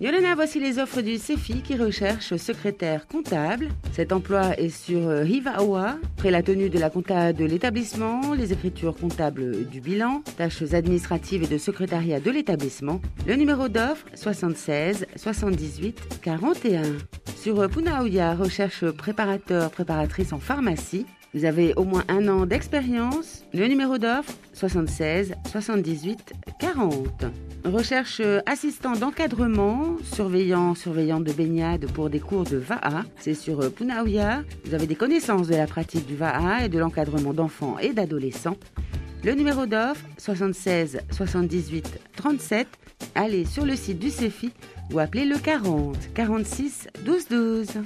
Yolena, voici les offres du CEFI qui recherche secrétaire comptable. Cet emploi est sur euh, Hivaoa, après la tenue de la compta de l'établissement, les écritures comptables du bilan, tâches administratives et de secrétariat de l'établissement. Le numéro d'offre 76 78 41. Sur Punaoya, recherche préparateur, préparatrice en pharmacie. Vous avez au moins un an d'expérience. Le numéro d'offre 76 78 40. Recherche assistant d'encadrement, surveillant, surveillante de baignade pour des cours de VAA. C'est sur Punaoya. Vous avez des connaissances de la pratique du VAA et de l'encadrement d'enfants et d'adolescents. Le numéro d'offre 76 78 37. Allez sur le site du CEFI ou appelez le 40 46 12 12.